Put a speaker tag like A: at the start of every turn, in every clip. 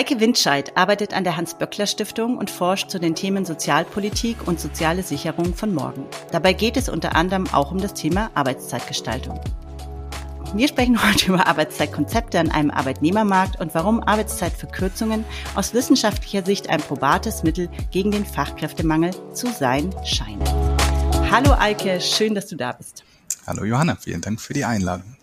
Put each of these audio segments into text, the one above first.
A: Eike Windscheid arbeitet an der Hans-Böckler-Stiftung und forscht zu den Themen Sozialpolitik und soziale Sicherung von morgen. Dabei geht es unter anderem auch um das Thema Arbeitszeitgestaltung. Wir sprechen heute über Arbeitszeitkonzepte an einem Arbeitnehmermarkt und warum Arbeitszeitverkürzungen aus wissenschaftlicher Sicht ein probates Mittel gegen den Fachkräftemangel zu sein scheinen. Hallo Eike, schön, dass du da bist.
B: Hallo Johanna, vielen Dank für die Einladung.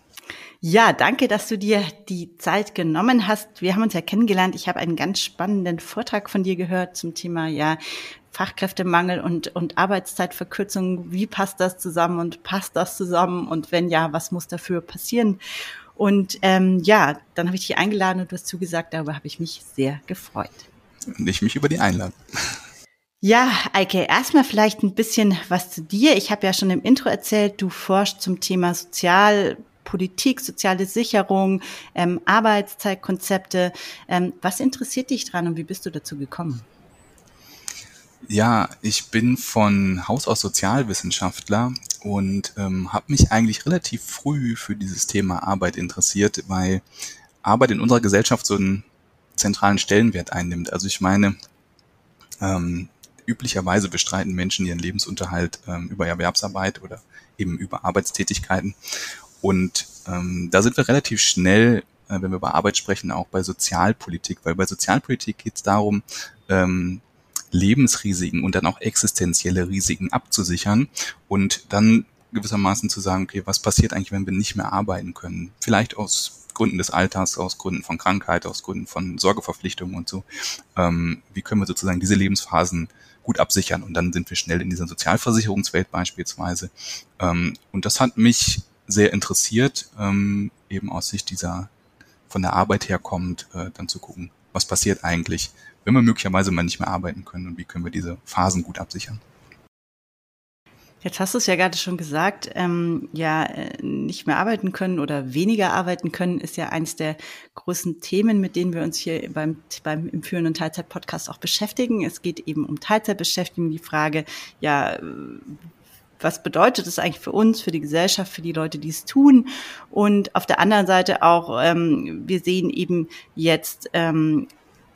A: Ja, danke, dass du dir die Zeit genommen hast. Wir haben uns ja kennengelernt. Ich habe einen ganz spannenden Vortrag von dir gehört zum Thema ja Fachkräftemangel und, und Arbeitszeitverkürzung. Wie passt das zusammen und passt das zusammen? Und wenn ja, was muss dafür passieren? Und ähm, ja, dann habe ich dich eingeladen und du hast zugesagt. Darüber habe ich mich sehr gefreut.
B: Und ich mich über die Einladung.
A: Ja, Eike, erstmal vielleicht ein bisschen was zu dir. Ich habe ja schon im Intro erzählt, du forschst zum Thema Sozial Politik, soziale Sicherung, ähm, Arbeitszeitkonzepte. Ähm, was interessiert dich dran und wie bist du dazu gekommen?
B: Ja, ich bin von Haus aus Sozialwissenschaftler und ähm, habe mich eigentlich relativ früh für dieses Thema Arbeit interessiert, weil Arbeit in unserer Gesellschaft so einen zentralen Stellenwert einnimmt. Also ich meine, ähm, üblicherweise bestreiten Menschen ihren Lebensunterhalt ähm, über Erwerbsarbeit oder eben über Arbeitstätigkeiten. Und ähm, da sind wir relativ schnell, äh, wenn wir über Arbeit sprechen, auch bei Sozialpolitik, weil bei Sozialpolitik geht es darum, ähm, Lebensrisiken und dann auch existenzielle Risiken abzusichern und dann gewissermaßen zu sagen, okay, was passiert eigentlich, wenn wir nicht mehr arbeiten können? Vielleicht aus Gründen des Alters, aus Gründen von Krankheit, aus Gründen von Sorgeverpflichtungen und so. Ähm, wie können wir sozusagen diese Lebensphasen gut absichern? Und dann sind wir schnell in dieser Sozialversicherungswelt beispielsweise. Ähm, und das hat mich sehr interessiert, ähm, eben aus Sicht dieser von der Arbeit herkommt, äh, dann zu gucken, was passiert eigentlich, wenn wir möglicherweise mal nicht mehr arbeiten können und wie können wir diese Phasen gut absichern.
A: Jetzt hast du es ja gerade schon gesagt, ähm, ja, äh, nicht mehr arbeiten können oder weniger arbeiten können, ist ja eines der großen Themen, mit denen wir uns hier beim, beim im Führen und Teilzeit-Podcast auch beschäftigen. Es geht eben um Teilzeitbeschäftigung, die Frage, ja, was bedeutet das eigentlich für uns, für die Gesellschaft, für die Leute, die es tun? Und auf der anderen Seite auch, ähm, wir sehen eben jetzt ähm,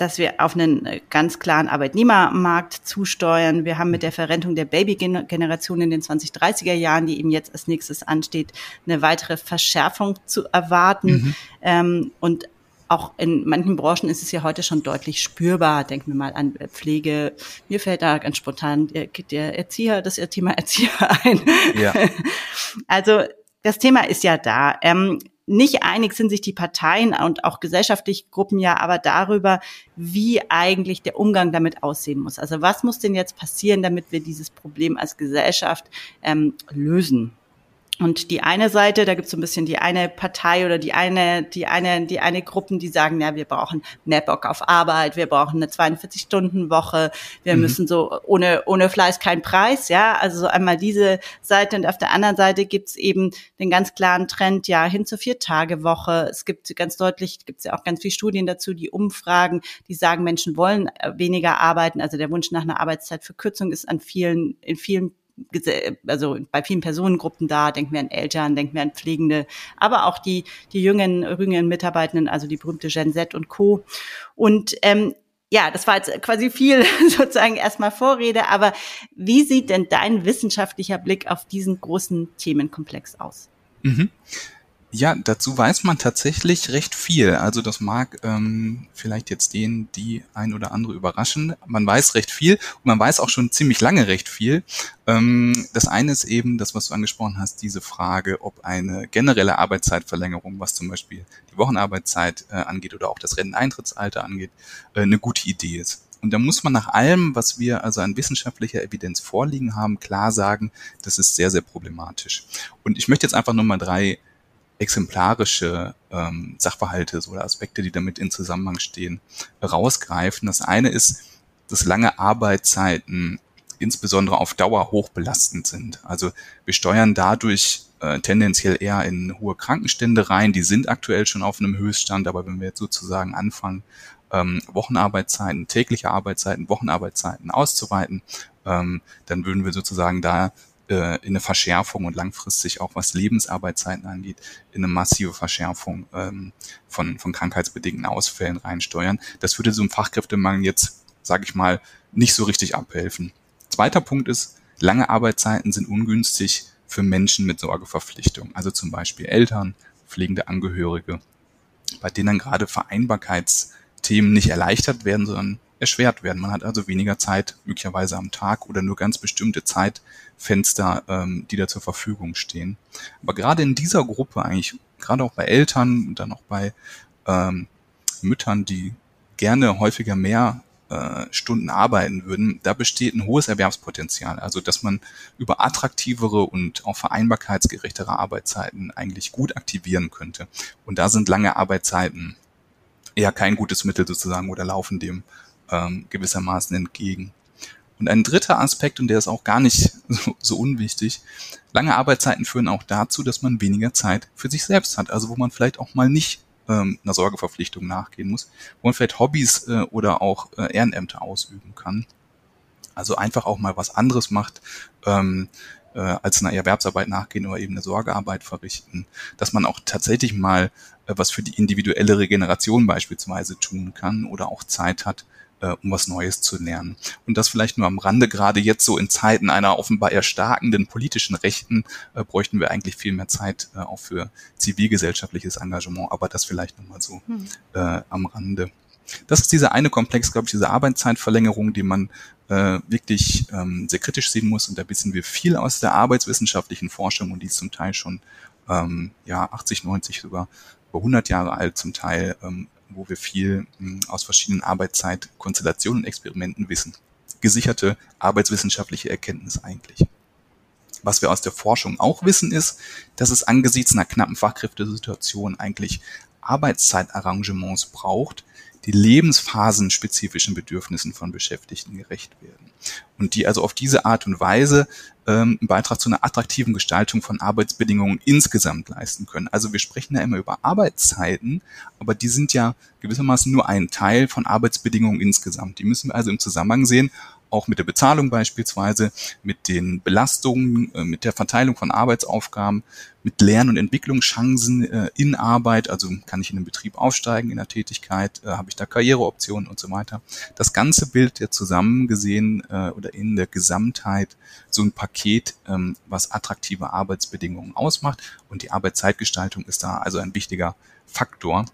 A: dass wir auf einen ganz klaren Arbeitnehmermarkt zusteuern. Wir haben mit der Verrentung der Babygeneration in den 2030er Jahren, die eben jetzt als nächstes ansteht, eine weitere Verschärfung zu erwarten. Mhm. Ähm, und auch in manchen Branchen ist es ja heute schon deutlich spürbar. Denken wir mal an Pflege. Mir fällt da ganz spontan der, der Erzieher, das Thema Erzieher ein. Ja. Also das Thema ist ja da. Ähm, nicht einig sind sich die Parteien und auch gesellschaftliche Gruppen ja aber darüber, wie eigentlich der Umgang damit aussehen muss. Also was muss denn jetzt passieren, damit wir dieses Problem als Gesellschaft ähm, lösen? Und die eine Seite, da gibt es so ein bisschen die eine Partei oder die eine, die eine, die eine Gruppen, die sagen, ja, wir brauchen mehr Bock auf Arbeit, wir brauchen eine 42-Stunden-Woche, wir mhm. müssen so ohne, ohne Fleiß kein Preis, ja. Also so einmal diese Seite und auf der anderen Seite gibt's eben den ganz klaren Trend, ja, hin zur Vier-Tage-Woche. Es gibt ganz deutlich, gibt's ja auch ganz viele Studien dazu, die Umfragen, die sagen, Menschen wollen äh, weniger arbeiten. Also der Wunsch nach einer Arbeitszeitverkürzung ist an vielen, in vielen also bei vielen Personengruppen da, denken wir an Eltern, denken wir an Pflegende, aber auch die, die jungen, jüngeren Mitarbeitenden, also die berühmte Gen Z und Co. Und ähm, ja, das war jetzt quasi viel sozusagen erstmal Vorrede, aber wie sieht denn dein wissenschaftlicher Blick auf diesen großen Themenkomplex aus?
B: Mhm. Ja, dazu weiß man tatsächlich recht viel. Also das mag ähm, vielleicht jetzt den, die ein oder andere überraschen. Man weiß recht viel und man weiß auch schon ziemlich lange recht viel. Ähm, das eine ist eben das, was du angesprochen hast, diese Frage, ob eine generelle Arbeitszeitverlängerung, was zum Beispiel die Wochenarbeitszeit äh, angeht oder auch das Renteneintrittsalter angeht, äh, eine gute Idee ist. Und da muss man nach allem, was wir also an wissenschaftlicher Evidenz vorliegen haben, klar sagen, das ist sehr, sehr problematisch. Und ich möchte jetzt einfach nur mal drei exemplarische ähm, Sachverhalte oder Aspekte, die damit in Zusammenhang stehen, rausgreifen. Das eine ist, dass lange Arbeitszeiten insbesondere auf Dauer hochbelastend sind. Also wir steuern dadurch äh, tendenziell eher in hohe Krankenstände rein. Die sind aktuell schon auf einem Höchststand, aber wenn wir jetzt sozusagen anfangen, ähm, Wochenarbeitszeiten, tägliche Arbeitszeiten, Wochenarbeitszeiten auszuweiten, ähm, dann würden wir sozusagen da äh, in eine Verschärfung und langfristig auch was Lebensarbeitszeiten angeht, in eine massive Verschärfung ähm, von, von krankheitsbedingten Ausfällen reinsteuern. Das würde so einem Fachkräftemangel jetzt, sage ich mal, nicht so richtig abhelfen. Zweiter Punkt ist, lange Arbeitszeiten sind ungünstig für Menschen mit Sorgeverpflichtung, also zum Beispiel Eltern, pflegende Angehörige, bei denen gerade Vereinbarkeitsthemen nicht erleichtert werden, sondern erschwert werden. Man hat also weniger Zeit möglicherweise am Tag oder nur ganz bestimmte Zeitfenster, ähm, die da zur Verfügung stehen. Aber gerade in dieser Gruppe eigentlich, gerade auch bei Eltern und dann auch bei ähm, Müttern, die gerne häufiger mehr äh, Stunden arbeiten würden, da besteht ein hohes Erwerbspotenzial. Also dass man über attraktivere und auch vereinbarkeitsgerechtere Arbeitszeiten eigentlich gut aktivieren könnte. Und da sind lange Arbeitszeiten eher kein gutes Mittel sozusagen oder laufen dem ähm, gewissermaßen entgegen. Und ein dritter Aspekt, und der ist auch gar nicht so, so unwichtig, lange Arbeitszeiten führen auch dazu, dass man weniger Zeit für sich selbst hat. Also wo man vielleicht auch mal nicht ähm, einer Sorgeverpflichtung nachgehen muss, wo man vielleicht Hobbys äh, oder auch äh, Ehrenämter ausüben kann. Also einfach auch mal was anderes macht, ähm, äh, als einer Erwerbsarbeit nachgehen oder eben eine Sorgearbeit verrichten. Dass man auch tatsächlich mal äh, was für die individuelle Regeneration beispielsweise tun kann oder auch Zeit hat, äh, um was Neues zu lernen. Und das vielleicht nur am Rande, gerade jetzt so in Zeiten einer offenbar erstarkenden politischen Rechten, äh, bräuchten wir eigentlich viel mehr Zeit äh, auch für zivilgesellschaftliches Engagement, aber das vielleicht nochmal so hm. äh, am Rande. Das ist dieser eine Komplex, glaube ich, diese Arbeitszeitverlängerung, die man äh, wirklich ähm, sehr kritisch sehen muss. Und da wissen wir viel aus der arbeitswissenschaftlichen Forschung und die ist zum Teil schon ähm, ja 80, 90 sogar über 100 Jahre alt zum Teil, ähm, wo wir viel hm, aus verschiedenen Arbeitszeitkonstellationen und Experimenten wissen. Gesicherte arbeitswissenschaftliche Erkenntnis eigentlich. Was wir aus der Forschung auch wissen ist, dass es angesichts einer knappen Fachkräftesituation eigentlich Arbeitszeitarrangements braucht, die lebensphasenspezifischen Bedürfnissen von Beschäftigten gerecht werden. Und die also auf diese Art und Weise ähm, einen Beitrag zu einer attraktiven Gestaltung von Arbeitsbedingungen insgesamt leisten können. Also wir sprechen ja immer über Arbeitszeiten, aber die sind ja gewissermaßen nur ein Teil von Arbeitsbedingungen insgesamt. Die müssen wir also im Zusammenhang sehen, auch mit der Bezahlung beispielsweise, mit den Belastungen, äh, mit der Verteilung von Arbeitsaufgaben, mit Lern- und Entwicklungschancen äh, in Arbeit, also kann ich in den Betrieb aufsteigen in der Tätigkeit, äh, habe ich da Karriereoptionen und so weiter. Das ganze Bild ja zusammen gesehen oder in der Gesamtheit so ein Paket, ähm, was attraktive Arbeitsbedingungen ausmacht und die Arbeitszeitgestaltung ist da also ein wichtiger Faktor.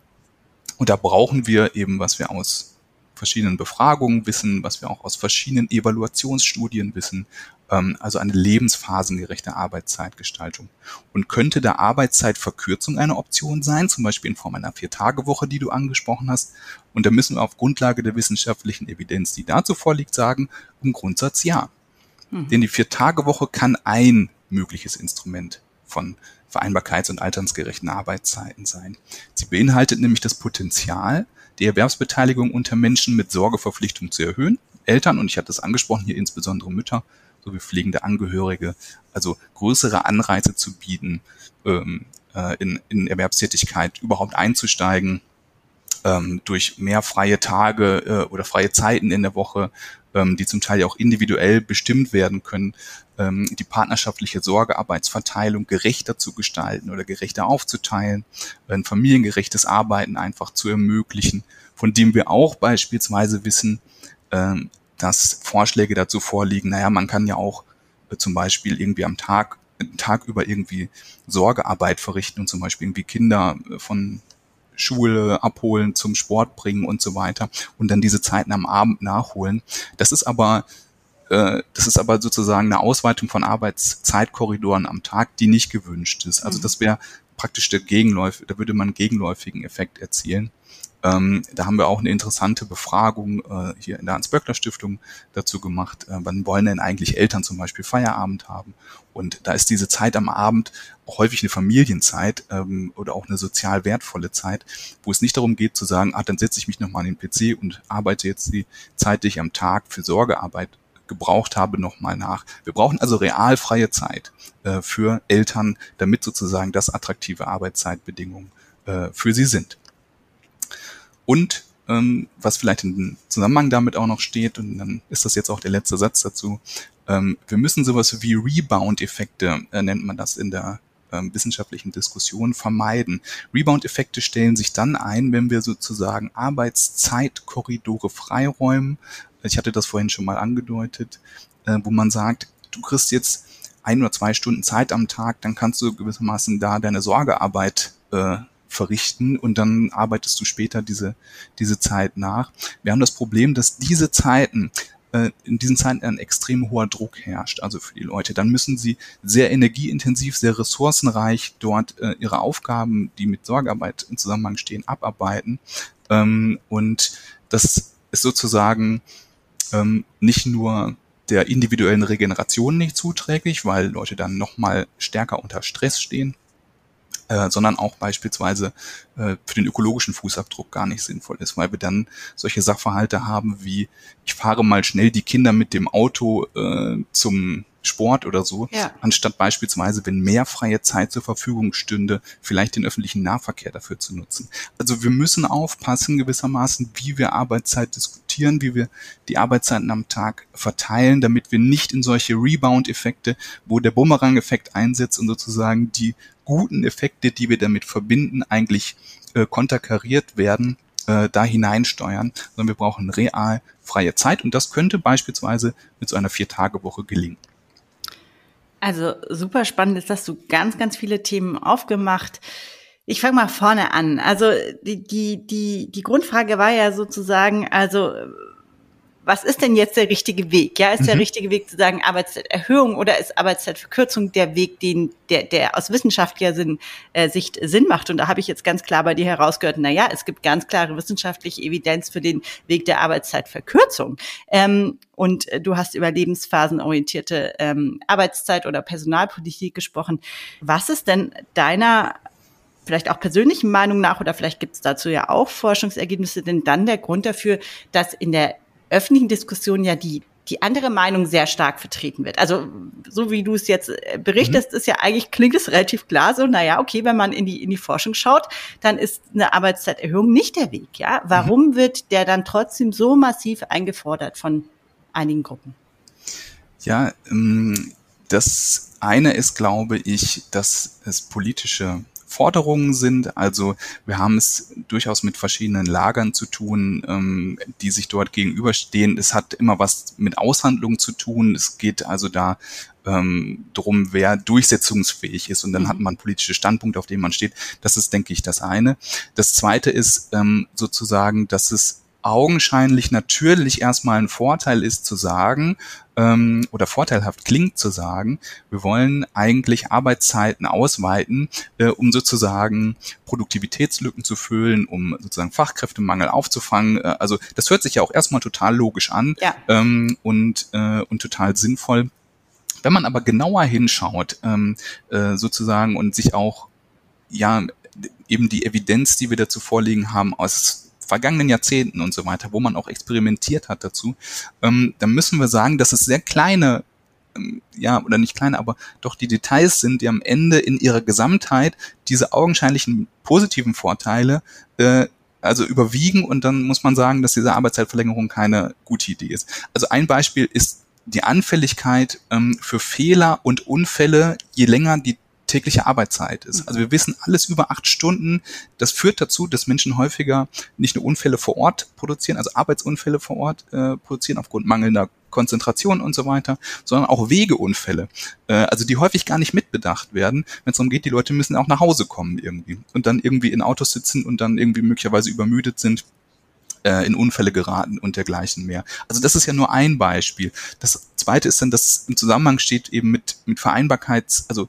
B: Und da brauchen wir eben, was wir aus verschiedenen Befragungen wissen, was wir auch aus verschiedenen Evaluationsstudien wissen, ähm, also eine lebensphasengerechte Arbeitszeitgestaltung. Und könnte da Arbeitszeitverkürzung eine Option sein, zum Beispiel in Form einer Vier-Tage-Woche, die du angesprochen hast? Und da müssen wir auf Grundlage der wissenschaftlichen Evidenz, die dazu vorliegt, sagen, im Grundsatz ja. Mhm. Denn die Vier-Tage-Woche kann ein mögliches Instrument von vereinbarkeits- und alternsgerechten Arbeitszeiten sein. Sie beinhaltet nämlich das Potenzial, die Erwerbsbeteiligung unter Menschen mit Sorgeverpflichtung zu erhöhen. Eltern, und ich hatte es angesprochen, hier insbesondere Mütter sowie pflegende Angehörige, also größere Anreize zu bieten, ähm, äh, in, in Erwerbstätigkeit überhaupt einzusteigen, ähm, durch mehr freie Tage äh, oder freie Zeiten in der Woche, ähm, die zum Teil ja auch individuell bestimmt werden können, ähm, die partnerschaftliche Sorgearbeitsverteilung gerechter zu gestalten oder gerechter aufzuteilen, ein familiengerechtes Arbeiten einfach zu ermöglichen, von dem wir auch beispielsweise wissen, ähm, dass Vorschläge dazu vorliegen, naja, man kann ja auch äh, zum Beispiel irgendwie am Tag, Tag über irgendwie Sorgearbeit verrichten und zum Beispiel irgendwie Kinder äh, von Schule abholen, zum Sport bringen und so weiter und dann diese Zeiten am Abend nachholen. Das ist aber das ist aber sozusagen eine Ausweitung von Arbeitszeitkorridoren am Tag, die nicht gewünscht ist. Also mhm. das wäre praktisch der Gegenläuf, da würde man einen gegenläufigen Effekt erzielen. Ähm, da haben wir auch eine interessante Befragung äh, hier in der Hans-Böckler-Stiftung dazu gemacht. Äh, wann wollen denn eigentlich Eltern zum Beispiel Feierabend haben? Und da ist diese Zeit am Abend auch häufig eine Familienzeit ähm, oder auch eine sozial wertvolle Zeit, wo es nicht darum geht zu sagen, ah, dann setze ich mich nochmal an den PC und arbeite jetzt die Zeit, die ich am Tag für Sorgearbeit gebraucht habe, nochmal nach. Wir brauchen also real freie Zeit äh, für Eltern, damit sozusagen das attraktive Arbeitszeitbedingungen äh, für sie sind. Und ähm, was vielleicht in Zusammenhang damit auch noch steht, und dann ist das jetzt auch der letzte Satz dazu, Ähm, wir müssen sowas wie Rebound-Effekte, äh, nennt man das in der ähm, wissenschaftlichen Diskussion, vermeiden. Rebound-Effekte stellen sich dann ein, wenn wir sozusagen Arbeitszeitkorridore freiräumen. Ich hatte das vorhin schon mal angedeutet, äh, wo man sagt, du kriegst jetzt ein oder zwei Stunden Zeit am Tag, dann kannst du gewissermaßen da deine Sorgearbeit äh, verrichten und dann arbeitest du später diese, diese Zeit nach. Wir haben das Problem, dass diese Zeiten äh, in diesen Zeiten ein extrem hoher Druck herrscht, also für die Leute. Dann müssen sie sehr energieintensiv, sehr ressourcenreich dort äh, ihre Aufgaben, die mit Sorgearbeit in Zusammenhang stehen, abarbeiten. Ähm, und das ist sozusagen ähm, nicht nur der individuellen Regeneration nicht zuträglich, weil Leute dann nochmal stärker unter Stress stehen, äh, sondern auch beispielsweise äh, für den ökologischen Fußabdruck gar nicht sinnvoll ist, weil wir dann solche Sachverhalte haben wie, ich fahre mal schnell die Kinder mit dem Auto äh, zum Sport oder so, ja. anstatt beispielsweise, wenn mehr freie Zeit zur Verfügung stünde, vielleicht den öffentlichen Nahverkehr dafür zu nutzen. Also wir müssen aufpassen gewissermaßen, wie wir Arbeitszeit diskutieren, wie wir die Arbeitszeiten am Tag verteilen, damit wir nicht in solche Rebound-Effekte, wo der Bumerang-Effekt einsetzt und sozusagen die guten Effekte, die wir damit verbinden, eigentlich äh, konterkariert werden, äh, da hineinsteuern, sondern wir brauchen real freie Zeit und das könnte beispielsweise mit so einer Vier-Tage-Woche gelingen.
A: Also super spannend ist, dass du ganz, ganz viele Themen aufgemacht. Ich fange mal vorne an. Also die, die, die, die Grundfrage war ja sozusagen, also was ist denn jetzt der richtige Weg? Ja, ist mhm. der richtige Weg zu sagen Arbeitszeiterhöhung oder ist Arbeitszeitverkürzung der Weg, den der, der aus wissenschaftlicher Sinn, äh, Sicht Sinn macht? Und da habe ich jetzt ganz klar bei dir herausgehört, na ja, es gibt ganz klare wissenschaftliche Evidenz für den Weg der Arbeitszeitverkürzung. Ähm, und äh, du hast über lebensphasenorientierte ähm, Arbeitszeit oder Personalpolitik gesprochen. Was ist denn deiner vielleicht auch persönlichen Meinung nach oder vielleicht gibt es dazu ja auch Forschungsergebnisse, denn dann der Grund dafür, dass in der öffentlichen Diskussion ja die die andere Meinung sehr stark vertreten wird. Also so wie du es jetzt äh, berichtest, mhm. ist ja eigentlich klingt es relativ klar so, naja, okay, wenn man in die in die Forschung schaut, dann ist eine Arbeitszeiterhöhung nicht der Weg, ja? Warum mhm. wird der dann trotzdem so massiv eingefordert von einigen Gruppen?
B: Ja, ähm, das eine ist, glaube ich, dass es politische Forderungen sind. Also wir haben es durchaus mit verschiedenen Lagern zu tun, ähm, die sich dort gegenüberstehen. Es hat immer was mit Aushandlungen zu tun. Es geht also da ähm, drum, wer durchsetzungsfähig ist und dann mhm. hat man politische Standpunkte, auf denen man steht. Das ist, denke ich, das eine. Das zweite ist ähm, sozusagen, dass es augenscheinlich natürlich erstmal ein Vorteil ist zu sagen, ähm, oder vorteilhaft klingt zu sagen, wir wollen eigentlich Arbeitszeiten ausweiten, äh, um sozusagen Produktivitätslücken zu füllen, um sozusagen Fachkräftemangel aufzufangen. Äh, also das hört sich ja auch erstmal total logisch an ja. ähm, und, äh, und total sinnvoll. Wenn man aber genauer hinschaut, ähm, äh, sozusagen und sich auch ja eben die Evidenz, die wir dazu vorliegen haben, aus vergangenen Jahrzehnten und so weiter, wo man auch experimentiert hat dazu, ähm, dann müssen wir sagen, dass es sehr kleine ähm, ja, oder nicht kleine, aber doch die Details sind, die am Ende in ihrer Gesamtheit diese augenscheinlichen positiven Vorteile äh, also überwiegen und dann muss man sagen, dass diese Arbeitszeitverlängerung keine gute Idee ist. Also ein Beispiel ist die Anfälligkeit ähm, für Fehler und Unfälle, je länger die tägliche Arbeitszeit ist. Also wir wissen alles über acht Stunden. Das führt dazu, dass Menschen häufiger nicht nur Unfälle vor Ort produzieren, also Arbeitsunfälle vor Ort äh, produzieren aufgrund mangelnder Konzentration und so weiter, sondern auch Wegeunfälle, äh, also die häufig gar nicht mitbedacht werden, wenn es darum geht, die Leute müssen auch nach Hause kommen irgendwie und dann irgendwie in Autos sitzen und dann irgendwie möglicherweise übermüdet sind äh, in Unfälle geraten und dergleichen mehr. Also das ist ja nur ein Beispiel. Das zweite ist dann, dass im Zusammenhang steht eben mit, mit Vereinbarkeits, also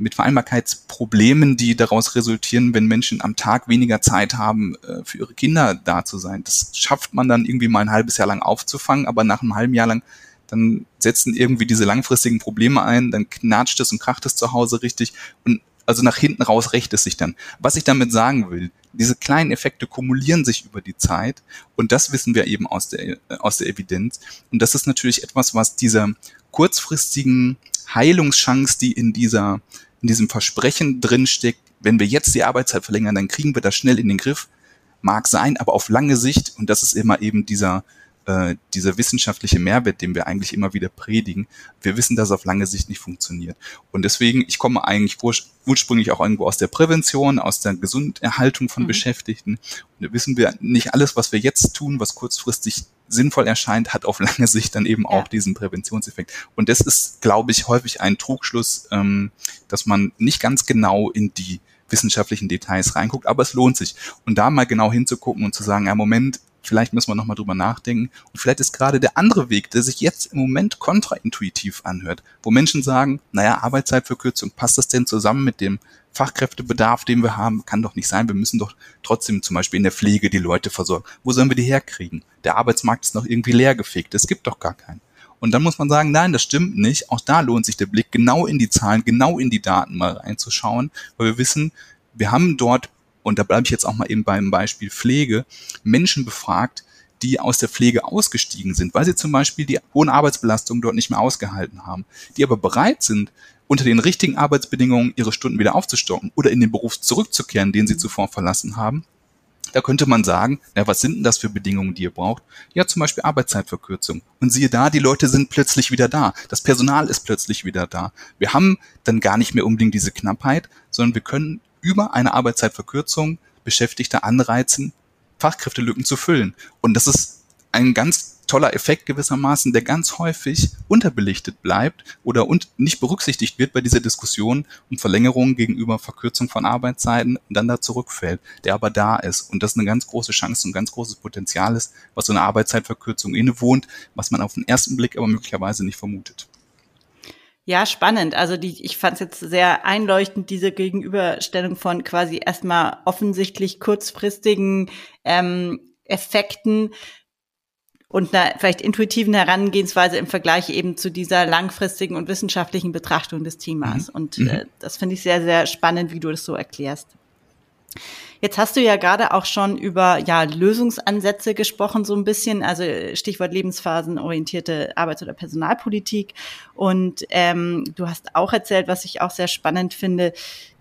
B: mit Vereinbarkeitsproblemen, die daraus resultieren, wenn Menschen am Tag weniger Zeit haben, äh, für ihre Kinder da zu sein. Das schafft man dann irgendwie mal ein halbes Jahr lang aufzufangen, aber nach einem halben Jahr lang dann setzen irgendwie diese langfristigen Probleme ein, dann knatscht es und kracht es zu Hause richtig und also nach hinten raus rächt es sich dann. Was ich damit sagen will, diese kleinen Effekte kumulieren sich über die Zeit und das wissen wir eben aus der, aus der Evidenz. Und das ist natürlich etwas, was dieser kurzfristigen Heilungschance, die in dieser in diesem Versprechen drinsteckt, wenn wir jetzt die Arbeitszeit verlängern, dann kriegen wir das schnell in den Griff. Mag sein, aber auf lange Sicht, und das ist immer eben dieser, äh, dieser wissenschaftliche Mehrwert, den wir eigentlich immer wieder predigen, wir wissen, dass es auf lange Sicht nicht funktioniert. Und deswegen, ich komme eigentlich ursprünglich auch irgendwo aus der Prävention, aus der Gesunderhaltung von mhm. Beschäftigten. Und da wissen wir, nicht alles, was wir jetzt tun, was kurzfristig sinnvoll erscheint, hat auf lange Sicht dann eben auch diesen Präventionseffekt. Und das ist, glaube ich, häufig ein Trugschluss, ähm, dass man nicht ganz genau in die wissenschaftlichen Details reinguckt, aber es lohnt sich. Und da mal genau hinzugucken und zu sagen, ja, Moment, vielleicht müssen wir nochmal drüber nachdenken. Und vielleicht ist gerade der andere Weg, der sich jetzt im Moment kontraintuitiv anhört, wo Menschen sagen, naja, Arbeitszeitverkürzung, passt das denn zusammen mit dem Fachkräftebedarf, den wir haben? Kann doch nicht sein. Wir müssen doch trotzdem zum Beispiel in der Pflege die Leute versorgen. Wo sollen wir die herkriegen? Der Arbeitsmarkt ist noch irgendwie leergefegt. Es gibt doch gar keinen. Und dann muss man sagen, nein, das stimmt nicht. Auch da lohnt sich der Blick genau in die Zahlen, genau in die Daten mal reinzuschauen, weil wir wissen, wir haben dort und da bleibe ich jetzt auch mal eben beim Beispiel Pflege, Menschen befragt, die aus der Pflege ausgestiegen sind, weil sie zum Beispiel die hohen Arbeitsbelastungen dort nicht mehr ausgehalten haben, die aber bereit sind, unter den richtigen Arbeitsbedingungen ihre Stunden wieder aufzustocken oder in den Beruf zurückzukehren, den sie zuvor verlassen haben. Da könnte man sagen, na, was sind denn das für Bedingungen, die ihr braucht? Ja, zum Beispiel Arbeitszeitverkürzung. Und siehe da, die Leute sind plötzlich wieder da. Das Personal ist plötzlich wieder da. Wir haben dann gar nicht mehr unbedingt diese Knappheit, sondern wir können über eine Arbeitszeitverkürzung Beschäftigte anreizen, Fachkräftelücken zu füllen. Und das ist ein ganz toller Effekt gewissermaßen, der ganz häufig unterbelichtet bleibt oder und nicht berücksichtigt wird bei dieser Diskussion um Verlängerung gegenüber Verkürzung von Arbeitszeiten und dann da zurückfällt, der aber da ist. Und das eine ganz große Chance und ein ganz großes Potenzial ist, was so eine Arbeitszeitverkürzung innewohnt, was man auf den ersten Blick aber möglicherweise nicht vermutet.
A: Ja, spannend. Also die, ich fand es jetzt sehr einleuchtend, diese Gegenüberstellung von quasi erstmal offensichtlich kurzfristigen ähm, Effekten und einer vielleicht intuitiven Herangehensweise im Vergleich eben zu dieser langfristigen und wissenschaftlichen Betrachtung des Themas. Mhm. Und äh, mhm. das finde ich sehr, sehr spannend, wie du das so erklärst. Jetzt hast du ja gerade auch schon über ja, Lösungsansätze gesprochen, so ein bisschen, also Stichwort lebensphasenorientierte Arbeits- oder Personalpolitik. Und ähm, du hast auch erzählt, was ich auch sehr spannend finde,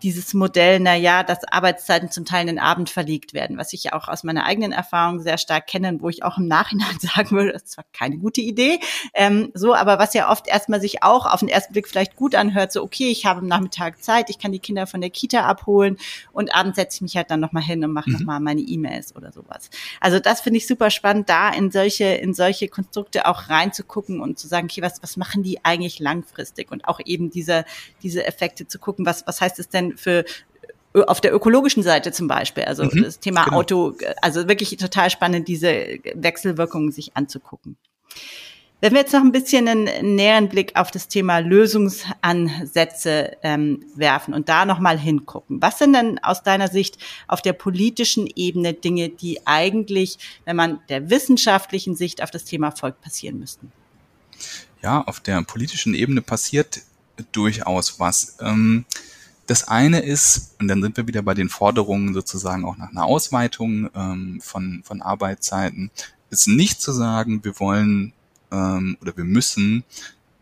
A: dieses Modell, na ja, dass Arbeitszeiten zum Teil in den Abend verlegt werden, was ich auch aus meiner eigenen Erfahrung sehr stark kenne, wo ich auch im Nachhinein sagen würde, das war keine gute Idee. Ähm, so, aber was ja oft erstmal sich auch auf den ersten Blick vielleicht gut anhört, so okay, ich habe am Nachmittag Zeit, ich kann die Kinder von der Kita abholen und abends setze ich mich halt dann nochmal hin und mache mhm. nochmal meine E-Mails oder sowas. Also das finde ich super spannend, da in solche, in solche Konstrukte auch reinzugucken und zu sagen, okay, was, was machen die eigentlich langfristig und auch eben diese, diese Effekte zu gucken, was, was heißt es denn für auf der ökologischen Seite zum Beispiel, also mhm, das Thema genau. Auto, also wirklich total spannend, diese Wechselwirkungen sich anzugucken. Wenn wir jetzt noch ein bisschen einen näheren Blick auf das Thema Lösungsansätze ähm, werfen und da nochmal hingucken. Was sind denn aus deiner Sicht auf der politischen Ebene Dinge, die eigentlich, wenn man der wissenschaftlichen Sicht auf das Thema folgt, passieren müssten?
B: Ja, auf der politischen Ebene passiert durchaus was. Ähm, das eine ist, und dann sind wir wieder bei den Forderungen sozusagen auch nach einer Ausweitung ähm, von, von Arbeitszeiten, ist nicht zu sagen, wir wollen ähm, oder wir müssen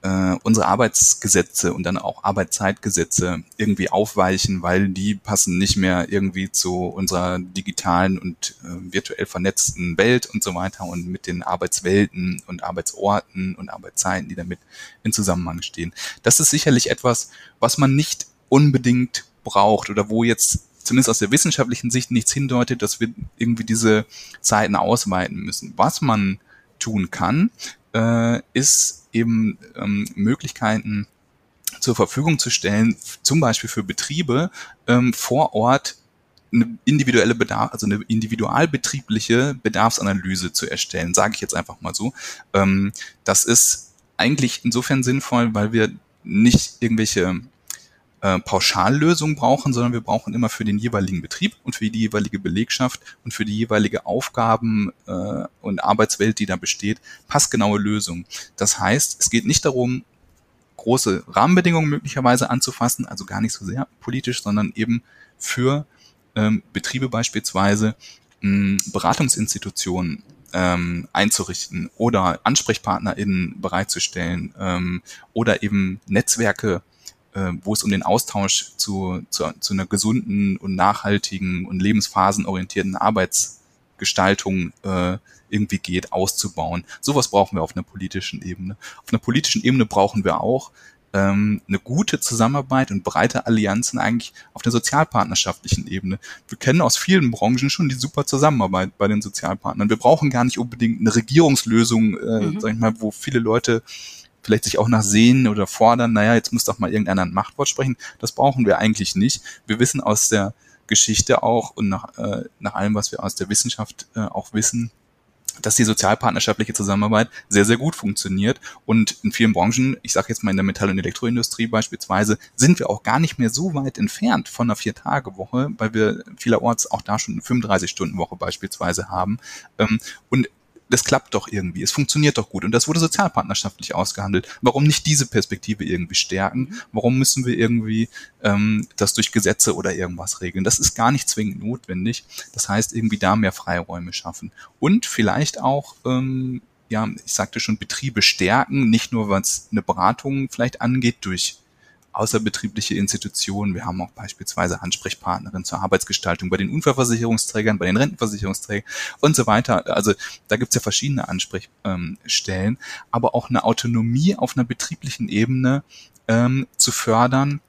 B: äh, unsere Arbeitsgesetze und dann auch Arbeitszeitgesetze irgendwie aufweichen, weil die passen nicht mehr irgendwie zu unserer digitalen und äh, virtuell vernetzten Welt und so weiter und mit den Arbeitswelten und Arbeitsorten und Arbeitszeiten, die damit in Zusammenhang stehen. Das ist sicherlich etwas, was man nicht unbedingt braucht oder wo jetzt zumindest aus der wissenschaftlichen Sicht nichts hindeutet, dass wir irgendwie diese Zeiten ausweiten müssen. Was man tun kann, äh, ist eben ähm, Möglichkeiten zur Verfügung zu stellen, zum Beispiel für Betriebe ähm, vor Ort eine individuelle Bedarf, also eine individualbetriebliche Bedarfsanalyse zu erstellen, sage ich jetzt einfach mal so. Ähm, das ist eigentlich insofern sinnvoll, weil wir nicht irgendwelche äh, Pauschallösung brauchen, sondern wir brauchen immer für den jeweiligen Betrieb und für die jeweilige Belegschaft und für die jeweilige Aufgaben äh, und Arbeitswelt, die da besteht, passgenaue Lösungen. Das heißt, es geht nicht darum, große Rahmenbedingungen möglicherweise anzufassen, also gar nicht so sehr politisch, sondern eben für ähm, Betriebe beispielsweise mh, Beratungsinstitutionen ähm, einzurichten oder AnsprechpartnerInnen bereitzustellen ähm, oder eben Netzwerke äh, wo es um den Austausch zu, zu, zu einer gesunden und nachhaltigen und lebensphasenorientierten Arbeits, Gestaltung äh, irgendwie geht, auszubauen. Sowas brauchen wir auf einer politischen Ebene. Auf einer politischen Ebene brauchen wir auch ähm, eine gute Zusammenarbeit und breite Allianzen eigentlich auf der sozialpartnerschaftlichen Ebene. Wir kennen aus vielen Branchen schon die super Zusammenarbeit bei den Sozialpartnern. Wir brauchen gar nicht unbedingt eine Regierungslösung, äh, mhm. sag ich mal, wo viele Leute vielleicht sich auch nach sehen oder fordern, naja, jetzt muss doch mal irgendeiner ein Machtwort sprechen. Das brauchen wir eigentlich nicht. Wir wissen aus der Geschichte auch und nach, äh, nach allem, was wir aus der Wissenschaft äh, auch wissen, dass die sozialpartnerschaftliche Zusammenarbeit sehr, sehr gut funktioniert. Und in vielen Branchen, ich sage jetzt mal in der Metall- und Elektroindustrie beispielsweise, sind wir auch gar nicht mehr so weit entfernt von einer Vier-Tage-Woche, weil wir vielerorts auch da schon eine 35-Stunden-Woche beispielsweise haben. Ähm, und das klappt doch irgendwie, es funktioniert doch gut und das wurde sozialpartnerschaftlich ausgehandelt. Warum nicht diese Perspektive irgendwie stärken? Warum müssen wir irgendwie ähm, das durch Gesetze oder irgendwas regeln? Das ist gar nicht zwingend notwendig. Das heißt, irgendwie da mehr Freiräume schaffen und vielleicht auch ähm, ja, ich sagte schon, Betriebe stärken, nicht nur was eine Beratung vielleicht angeht durch außerbetriebliche Institutionen. Wir haben auch beispielsweise Ansprechpartnerin zur Arbeitsgestaltung bei den Unfallversicherungsträgern, bei den Rentenversicherungsträgern und so weiter. Also da gibt es ja verschiedene Ansprechstellen, aber auch eine Autonomie auf einer betrieblichen Ebene ähm, zu fördern,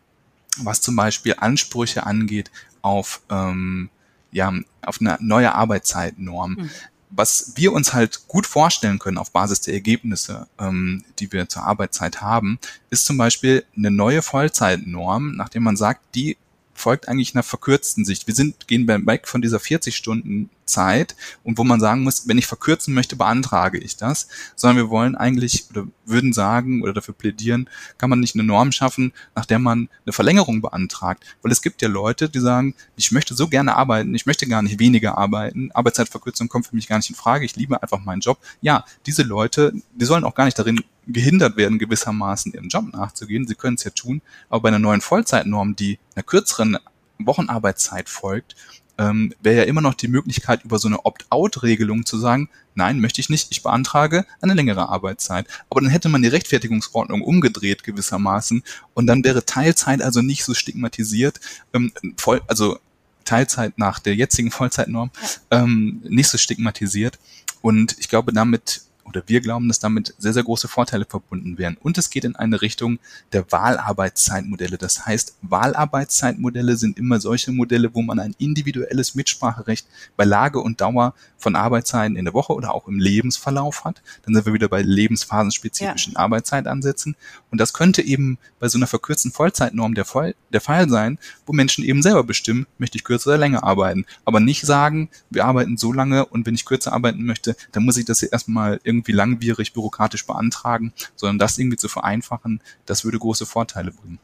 B: was zum Beispiel Ansprüche angeht auf ähm, ja, auf eine neue Arbeitszeitnorm. Mhm was wir uns halt gut vorstellen können auf Basis der Ergebnisse, ähm, die wir zur Arbeitszeit haben, ist zum Beispiel eine neue Vollzeitnorm, nachdem man sagt, die folgt eigentlich einer verkürzten Sicht. Wir sind, gehen weg von dieser 40 Stunden Zeit und wo man sagen muss, wenn ich verkürzen möchte, beantrage ich das, sondern wir wollen eigentlich oder würden sagen oder dafür plädieren, kann man nicht eine Norm schaffen, nach der man eine Verlängerung beantragt, weil es gibt ja Leute, die sagen, ich möchte so gerne arbeiten, ich möchte gar nicht weniger arbeiten, Arbeitszeitverkürzung kommt für mich gar nicht in Frage, ich liebe einfach meinen Job. Ja, diese Leute, die sollen auch gar nicht darin gehindert werden, gewissermaßen ihren Job nachzugehen. Sie können es ja tun, aber bei einer neuen Vollzeitnorm, die einer kürzeren Wochenarbeitszeit folgt, ähm, wäre ja immer noch die Möglichkeit, über so eine Opt-out-Regelung zu sagen, nein, möchte ich nicht, ich beantrage eine längere Arbeitszeit. Aber dann hätte man die Rechtfertigungsordnung umgedreht gewissermaßen und dann wäre Teilzeit also nicht so stigmatisiert, ähm, voll, also Teilzeit nach der jetzigen Vollzeitnorm ähm, nicht so stigmatisiert. Und ich glaube, damit oder wir glauben, dass damit sehr, sehr große Vorteile verbunden wären. Und es geht in eine Richtung der Wahlarbeitszeitmodelle. Das heißt, Wahlarbeitszeitmodelle sind immer solche Modelle, wo man ein individuelles Mitspracherecht bei Lage und Dauer von Arbeitszeiten in der Woche oder auch im Lebensverlauf hat. Dann sind wir wieder bei lebensphasenspezifischen ja. Arbeitszeitansätzen. Und das könnte eben bei so einer verkürzten Vollzeitnorm der Fall, der Fall sein, wo Menschen eben selber bestimmen, möchte ich kürzer oder länger arbeiten. Aber nicht sagen, wir arbeiten so lange und wenn ich kürzer arbeiten möchte, dann muss ich das hier erstmal irgendwie irgendwie langwierig bürokratisch beantragen, sondern das irgendwie zu vereinfachen, das würde große Vorteile bringen.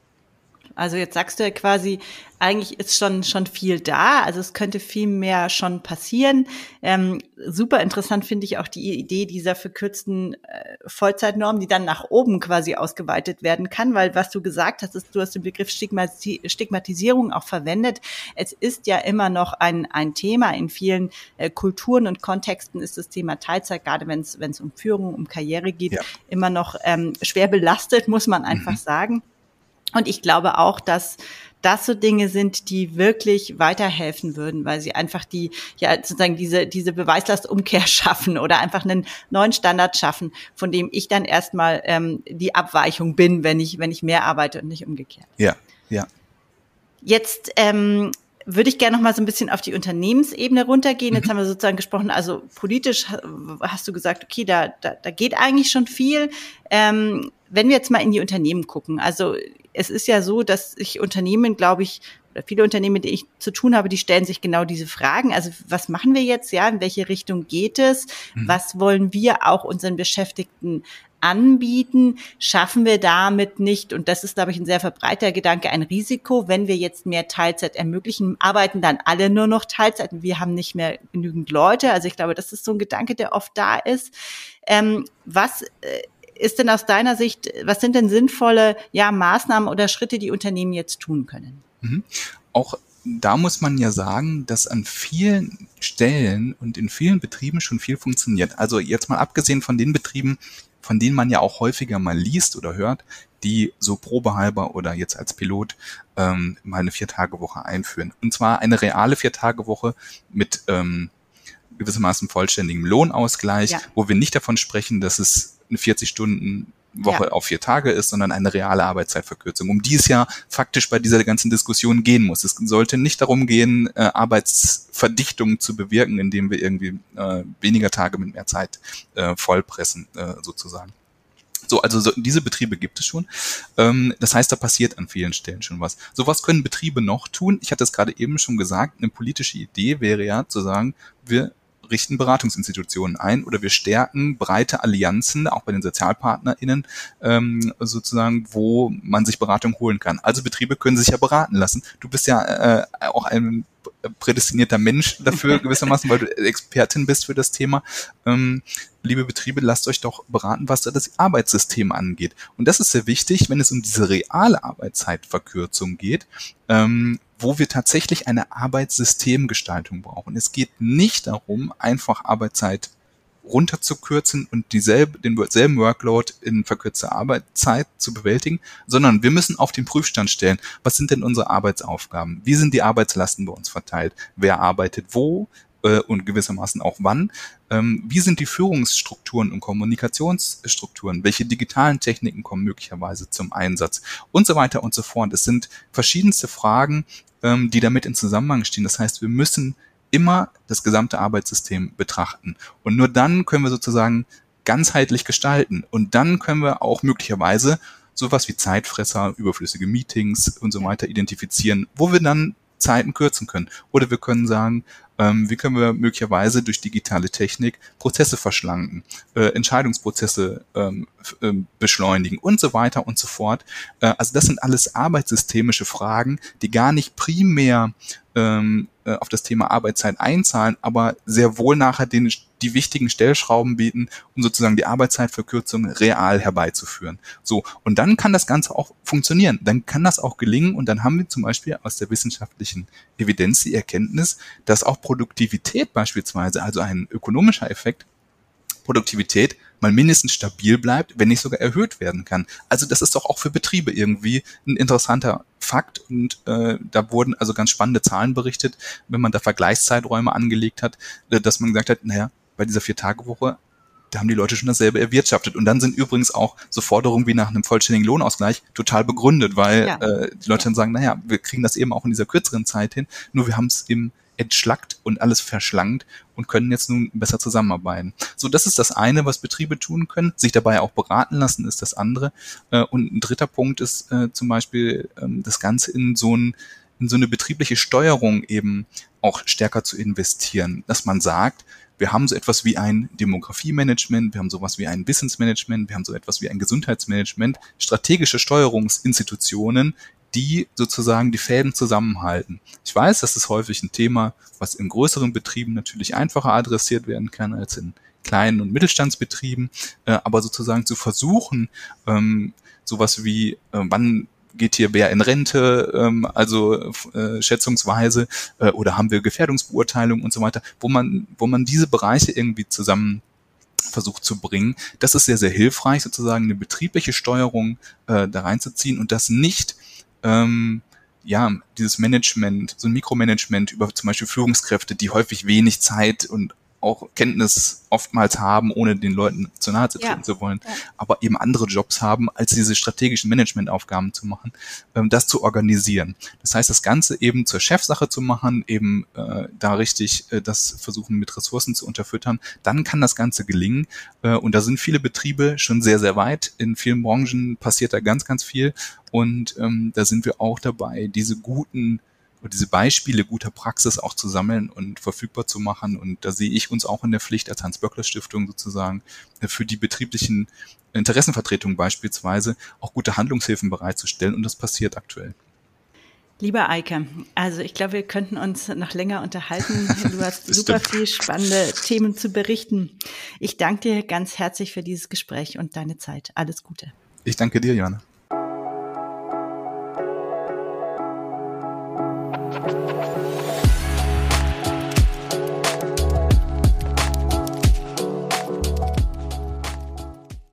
A: Also jetzt sagst du ja quasi, eigentlich ist schon schon viel da, also es könnte viel mehr schon passieren. Ähm, super interessant finde ich auch die Idee dieser verkürzten äh, Vollzeitnorm, die dann nach oben quasi ausgeweitet werden kann, weil was du gesagt hast, ist, du hast den Begriff Stigmati Stigmatisierung auch verwendet. Es ist ja immer noch ein ein Thema in vielen äh, Kulturen und Kontexten ist das Thema Teilzeit, gerade wenn es um Führung, um Karriere geht, ja. immer noch ähm, schwer belastet, muss man einfach mhm. sagen. Und ich glaube auch, dass das so Dinge sind, die wirklich weiterhelfen würden, weil sie einfach die, ja, sozusagen diese, diese Beweislastumkehr schaffen oder einfach einen neuen Standard schaffen, von dem ich dann erstmal ähm, die Abweichung bin, wenn ich, wenn ich mehr arbeite und nicht umgekehrt.
B: Ja, ja.
A: Jetzt ähm, würde ich gerne noch mal so ein bisschen auf die Unternehmensebene runtergehen. Jetzt mhm. haben wir sozusagen gesprochen, also politisch hast du gesagt, okay, da, da, da geht eigentlich schon viel. Ähm, wenn wir jetzt mal in die Unternehmen gucken, also es ist ja so, dass sich Unternehmen, glaube ich, oder viele Unternehmen, mit denen ich zu tun habe, die stellen sich genau diese Fragen. Also was machen wir jetzt? Ja, in welche Richtung geht es? Mhm. Was wollen wir auch unseren Beschäftigten anbieten? Schaffen wir damit nicht, und das ist, glaube ich, ein sehr verbreiter Gedanke, ein Risiko, wenn wir jetzt mehr Teilzeit ermöglichen, arbeiten dann alle nur noch Teilzeit und wir haben nicht mehr genügend Leute. Also ich glaube, das ist so ein Gedanke, der oft da ist. Ähm, was äh, ist denn aus deiner Sicht, was sind denn sinnvolle ja, Maßnahmen oder Schritte, die Unternehmen jetzt tun können?
B: Mhm. Auch da muss man ja sagen, dass an vielen Stellen und in vielen Betrieben schon viel funktioniert. Also jetzt mal abgesehen von den Betrieben, von denen man ja auch häufiger mal liest oder hört, die so probehalber oder jetzt als Pilot ähm, mal eine Viertagewoche einführen. Und zwar eine reale Viertagewoche mit ähm, gewissermaßen vollständigem Lohnausgleich, ja. wo wir nicht davon sprechen, dass es eine 40 Stunden Woche ja. auf vier Tage ist, sondern eine reale Arbeitszeitverkürzung, um die es ja faktisch bei dieser ganzen Diskussion gehen muss. Es sollte nicht darum gehen, äh, Arbeitsverdichtung zu bewirken, indem wir irgendwie äh, weniger Tage mit mehr Zeit äh, vollpressen, äh, sozusagen. So, also so, diese Betriebe gibt es schon. Ähm, das heißt, da passiert an vielen Stellen schon was. So was können Betriebe noch tun? Ich hatte es gerade eben schon gesagt, eine politische Idee wäre ja zu sagen, wir richten Beratungsinstitutionen ein oder wir stärken breite Allianzen, auch bei den SozialpartnerInnen, ähm, sozusagen, wo man sich Beratung holen kann. Also Betriebe können sich ja beraten lassen. Du bist ja äh, auch ein prädestinierter Mensch dafür gewissermaßen, weil du Expertin bist für das Thema. Ähm, liebe Betriebe, lasst euch doch beraten, was da das Arbeitssystem angeht. Und das ist sehr wichtig, wenn es um diese reale Arbeitszeitverkürzung geht, ähm, wo wir tatsächlich eine Arbeitssystemgestaltung brauchen. Es geht nicht darum, einfach Arbeitszeit runterzukürzen und dieselbe, denselben Workload in verkürzter Arbeitszeit zu bewältigen, sondern wir müssen auf den Prüfstand stellen, was sind denn unsere Arbeitsaufgaben? Wie sind die Arbeitslasten bei uns verteilt? Wer arbeitet wo? Äh, und gewissermaßen auch wann. Ähm, wie sind die Führungsstrukturen und Kommunikationsstrukturen? Welche digitalen Techniken kommen möglicherweise zum Einsatz? Und so weiter und so fort. Es sind verschiedenste Fragen, ähm, die damit in Zusammenhang stehen. Das heißt, wir müssen immer das gesamte Arbeitssystem betrachten. Und nur dann können wir sozusagen ganzheitlich gestalten. Und dann können wir auch möglicherweise sowas wie Zeitfresser, überflüssige Meetings und so weiter identifizieren, wo wir dann Zeiten kürzen können. Oder wir können sagen, ähm, wie können wir möglicherweise durch digitale Technik Prozesse verschlanken, äh, Entscheidungsprozesse ähm, äh, beschleunigen und so weiter und so fort. Äh, also das sind alles arbeitssystemische Fragen, die gar nicht primär ähm, äh, auf das Thema Arbeitszeit einzahlen, aber sehr wohl nachher den, die wichtigen Stellschrauben bieten, um sozusagen die Arbeitszeitverkürzung real herbeizuführen. So, und dann kann das Ganze auch funktionieren. Dann kann das auch gelingen und dann haben wir zum Beispiel aus der wissenschaftlichen Evidenz die Erkenntnis, dass auch Produktivität beispielsweise, also ein ökonomischer Effekt, Produktivität mal mindestens stabil bleibt, wenn nicht sogar erhöht werden kann. Also das ist doch auch für Betriebe irgendwie ein interessanter Fakt und äh, da wurden also ganz spannende Zahlen berichtet, wenn man da Vergleichszeiträume angelegt hat, äh, dass man gesagt hat, naja, bei dieser Vier-Tage-Woche da haben die Leute schon dasselbe erwirtschaftet. Und dann sind übrigens auch so Forderungen wie nach einem vollständigen Lohnausgleich total begründet, weil ja. äh, die Leute dann sagen, naja, wir kriegen das eben auch in dieser kürzeren Zeit hin, nur wir haben es im entschlackt und alles verschlankt und können jetzt nun besser zusammenarbeiten. So, das ist das eine, was Betriebe tun können. Sich dabei auch beraten lassen ist das andere. Äh, und ein dritter Punkt ist äh, zum Beispiel ähm, das Ganze in so ein in so eine betriebliche Steuerung eben auch stärker zu investieren, dass man sagt, wir haben so etwas wie ein Demografie-Management, wir haben sowas wie ein Wissensmanagement, wir haben so etwas wie ein Gesundheitsmanagement, strategische Steuerungsinstitutionen, die sozusagen die Fäden zusammenhalten. Ich weiß, das ist häufig ein Thema, was in größeren Betrieben natürlich einfacher adressiert werden kann als in kleinen und Mittelstandsbetrieben, äh, aber sozusagen zu versuchen, ähm, sowas wie, äh, wann geht hier wer in Rente, ähm, also äh, schätzungsweise, äh, oder haben wir Gefährdungsbeurteilung und so weiter, wo man, wo man diese Bereiche irgendwie zusammen versucht zu bringen. Das ist sehr, sehr hilfreich, sozusagen eine betriebliche Steuerung äh, da reinzuziehen und das nicht ähm, ja, dieses Management, so ein Mikromanagement über zum Beispiel Führungskräfte, die häufig wenig Zeit und auch Kenntnis oftmals haben, ohne den Leuten zu nahe zu treten ja. zu wollen, ja. aber eben andere Jobs haben, als diese strategischen Managementaufgaben zu machen, ähm, das zu organisieren. Das heißt, das Ganze eben zur Chefsache zu machen, eben äh, da richtig äh, das versuchen mit Ressourcen zu unterfüttern, dann kann das Ganze gelingen. Äh, und da sind viele Betriebe schon sehr, sehr weit. In vielen Branchen passiert da ganz, ganz viel. Und ähm, da sind wir auch dabei, diese guten und diese Beispiele guter Praxis auch zu sammeln und verfügbar zu machen. Und da sehe ich uns auch in der Pflicht als Hans-Böckler-Stiftung sozusagen äh, für die betrieblichen Interessenvertretungen beispielsweise auch gute Handlungshilfen bereitzustellen. Und das passiert aktuell.
A: Lieber Eike, also ich glaube, wir könnten uns noch länger unterhalten. Du hast super viel spannende Themen zu berichten. Ich danke dir ganz herzlich für dieses Gespräch und deine Zeit. Alles Gute.
B: Ich danke dir, Johanna.